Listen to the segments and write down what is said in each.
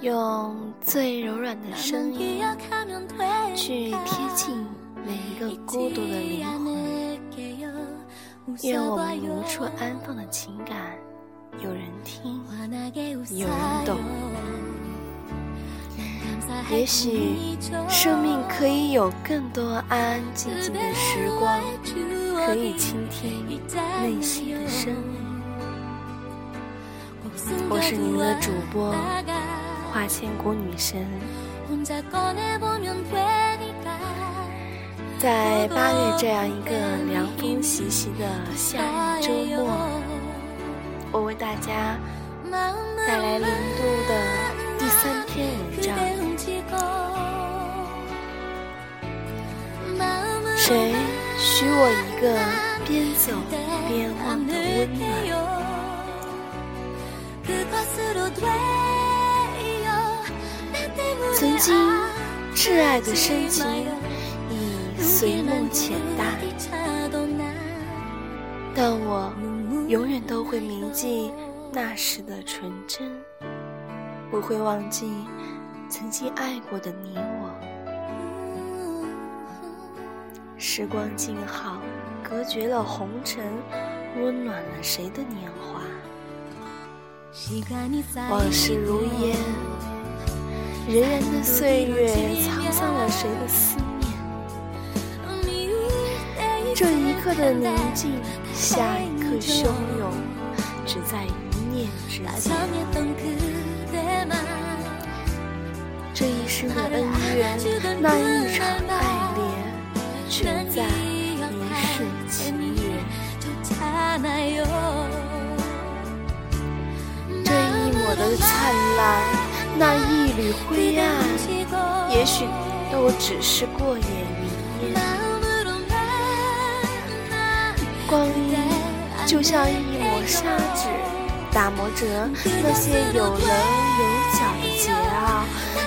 用最柔软的声音去贴近每一个孤独的灵魂。愿我们无处安放的情感，有人听，有人懂。也许生命可以有更多安安静静的时光，可以倾听内心的声音。我是您的主播。花千骨女神，在八月这样一个凉风习习的夏日周末，我为大家带来零度的第三篇文章。谁许我一个边走边望的温暖？曾经挚爱的深情已随梦浅淡，但我永远都会铭记那时的纯真，不会忘记曾经爱过的你我。时光静好，隔绝了红尘，温暖了谁的年华？往事如烟。荏苒的岁月，沧桑了谁的思念？这一刻的宁静，下一刻汹涌，只在一念之间。这一生的恩怨，那一场爱恋，全在一世情缘。这一抹的灿烂。那一缕灰暗，也许都只是过眼云烟。光阴就像一抹砂纸，打磨着那些有棱有角的桀骜，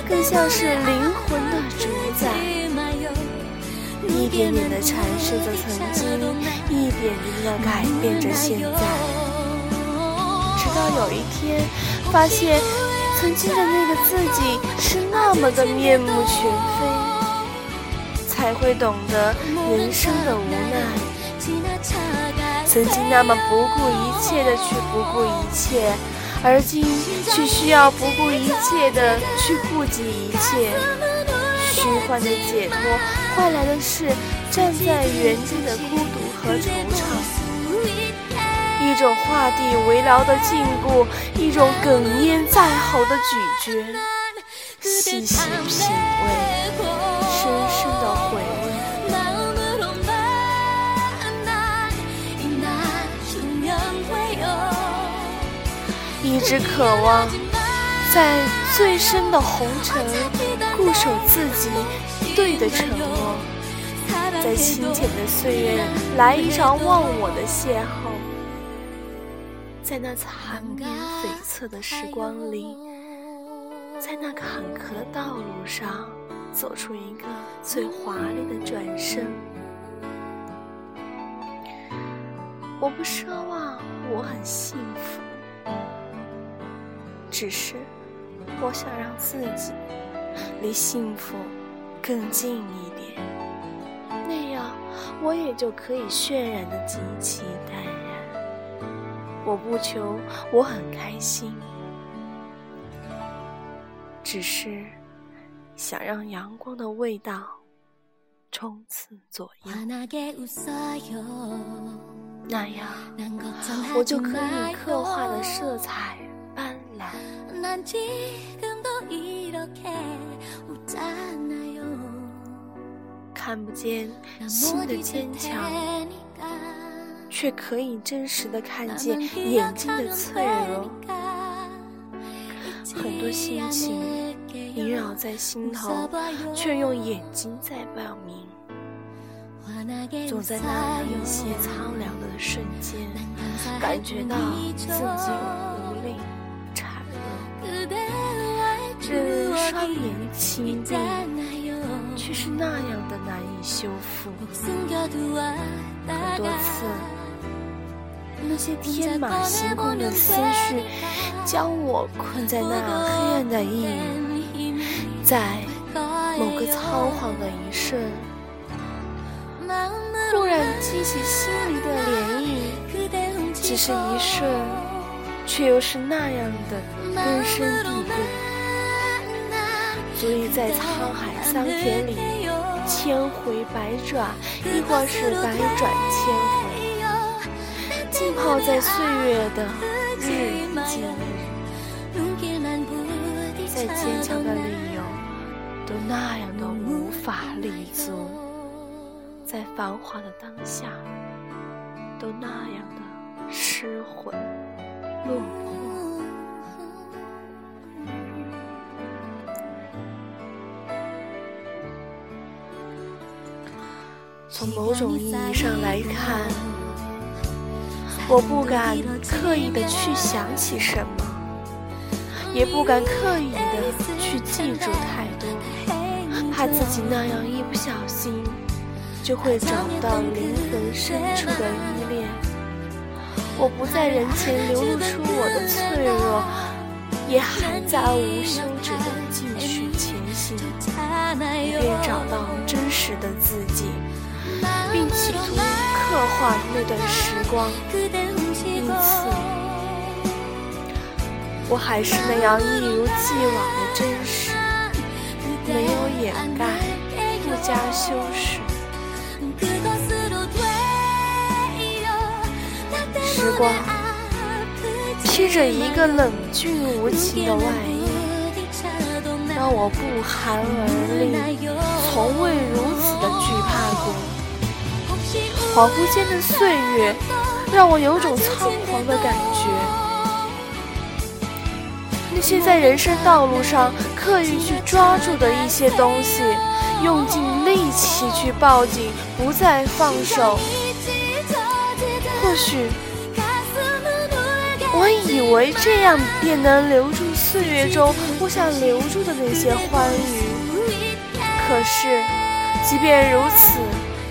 更像是灵魂的主宰，一点点的阐释着曾经，一点点的改变着现在，直到有一天发现。曾经的那个自己是那么的面目全非，才会懂得人生的无奈。曾经那么不顾一切的去不顾一切，而今却需要不顾一切的去顾及一切。虚幻的解脱换来的是站在原地的孤独和惆怅。一种画地为牢的禁锢，一种哽咽再喉的咀嚼，直渴望在最深的红尘，固守自己对的承诺，在清浅的岁月来一场忘我的邂逅。在那缠绵悱恻的时光里，在那坎坷的道路上，走出一个最华丽的转身。我不奢望我很幸福，只是我想让自己离幸福更近一点，那样我也就可以渲染的极其淡然。我不求我很开心，只是想让阳光的味道冲刺左右，那样我就可以刻画的色彩。看不见心的坚强。却可以真实的看见眼睛的脆弱，很多心情萦绕在心头，却用眼睛在表明。总在那一些苍凉的瞬间，感觉到自己双眼紧闭，却是那样的难以修复。很多次，那些天马行空的思绪将我困在那黑暗的阴影，在某个仓皇的一瞬，忽然激起心里的涟漪，只是一瞬，却又是那样的根深蒂固。足以在沧海桑田里千回百转，亦或是百转千回，浸泡在岁月的日记里，再坚强的理由都那样的无法立足，在繁华的当下都那样的失魂落魄。从某种意义上来看，我不敢刻意的去想起什么，也不敢刻意的去记住太多，怕自己那样一不小心就会找到灵魂深处的依恋。我不在人前流露出我的脆弱，也还在无休止的继续前行，以便找到真实的自己。并企图刻画那段时光，因此，我还是那样一如既往的真实，没有掩盖，不加修饰。时光披着一个冷峻无情的外衣，让我不寒而栗，从未如此的惧怕过。恍惚间的岁月，让我有种仓皇的感觉。那些在人生道路上刻意去抓住的一些东西，用尽力气去抱紧，不再放手。或许，我以为这样便能留住岁月中我想留住的那些欢愉。可是，即便如此，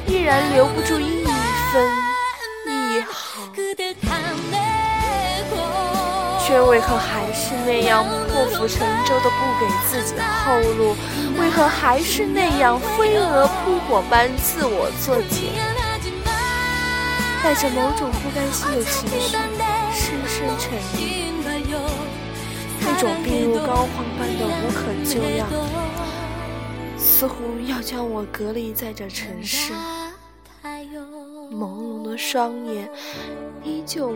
依然留不住一。分一毫，却为何还是那样破釜沉舟的不给自己后路？为何还是那样飞蛾扑火般自我作茧？带着某种不甘心的情绪，深深沉溺，那种病入膏肓般的无可救药，似乎要将我隔离在这城市。朦胧的双眼，依旧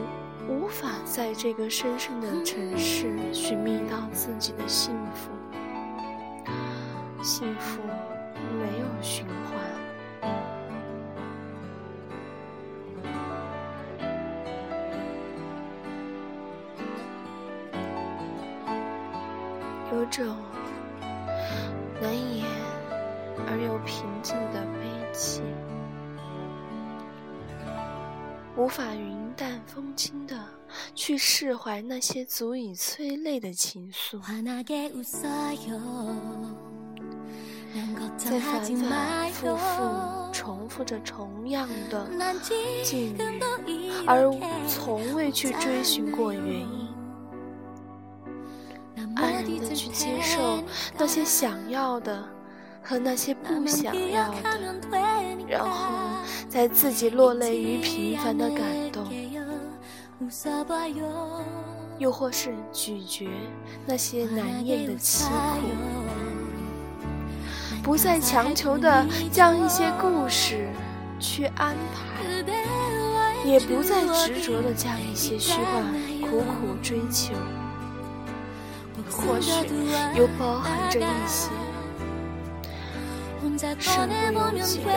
无法在这个深深的城市寻觅到自己的幸福。幸福没有循环，有种淡风轻的去释怀那些足以催泪的情愫，在反反复复重复着同样的境遇，而从未去追寻过原因，安然的去接受那些想要的。和那些不想要的，然后在自己落泪于平凡的感动，又或是咀嚼那些难咽的凄苦，不再强求的将一些故事去安排，也不再执着的将一些虚幻苦苦追求，或许又包含着一些。身不由己的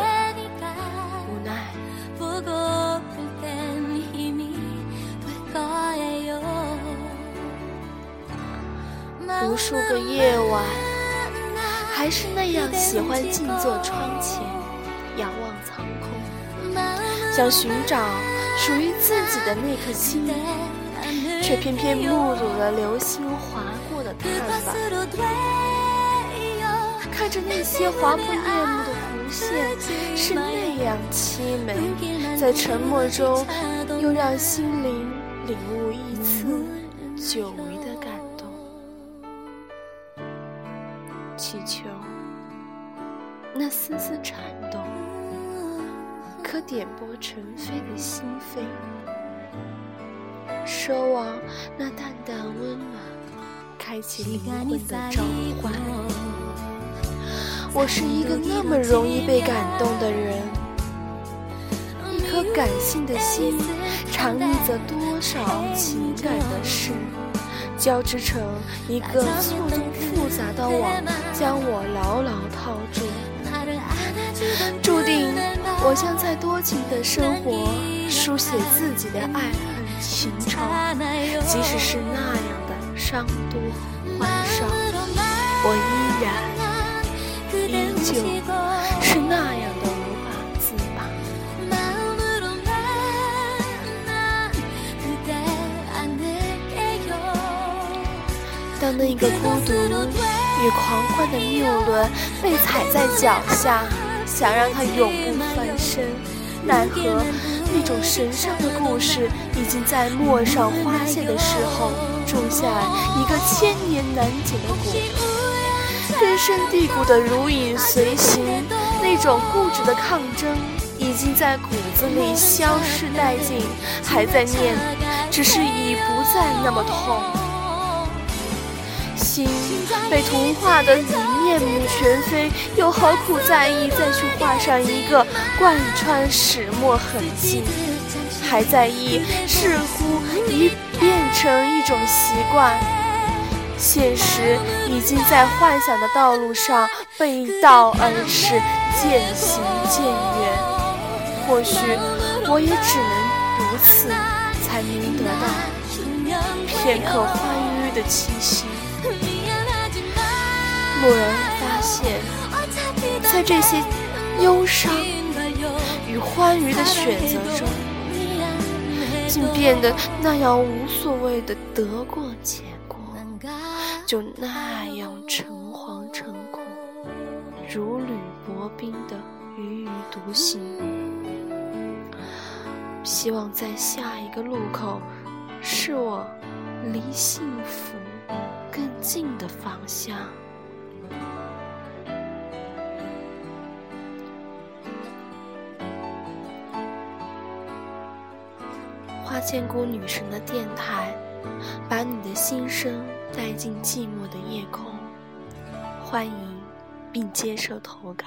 无数个夜晚，还是那样喜欢静坐窗前，仰望苍空，想寻找属于自己的那颗星，却偏偏目睹了流星划过的探望。看着那些划破夜幕的弧线，是那样凄美，在沉默中又让心灵领悟一次久那丝丝颤动，可点拨尘飞的心扉，奢望那淡淡温暖，开启灵魂的召唤。我是一个那么容易被感动的人，一颗感性的心，藏匿着多少情感的事，交织成一个错综复杂的网，将我牢牢套住。注定我将在多情的生活书写自己的爱恨情仇，即使是那样的伤多欢少，我依然。依旧是那样的无法自拔。当那个孤独与狂欢的谬论被踩在脚下，想让他永不翻身，奈何那种神圣的故事已经在陌上花谢的时候，种下一个千年难解的果。根深蒂固的如影随形，那种固执的抗争已经在骨子里消失殆尽，还在念，只是已不再那么痛。心被童话的雨面目全非，又何苦在意再去画上一个贯穿始末痕迹？还在意，似乎已变成一种习惯。现实已经在幻想的道路上背道而驰，渐行渐远。或许我也只能如此，才能得到片刻欢愉的气息。蓦然发现，在这些忧伤与欢愉的选择中，竟变得那样无所谓的得过且过。就那样诚惶诚恐，如履薄冰的踽踽独行。希望在下一个路口，是我离幸福更近的方向。花千骨女神的电台，把你的心声。带进寂寞的夜空，欢迎并接受投稿。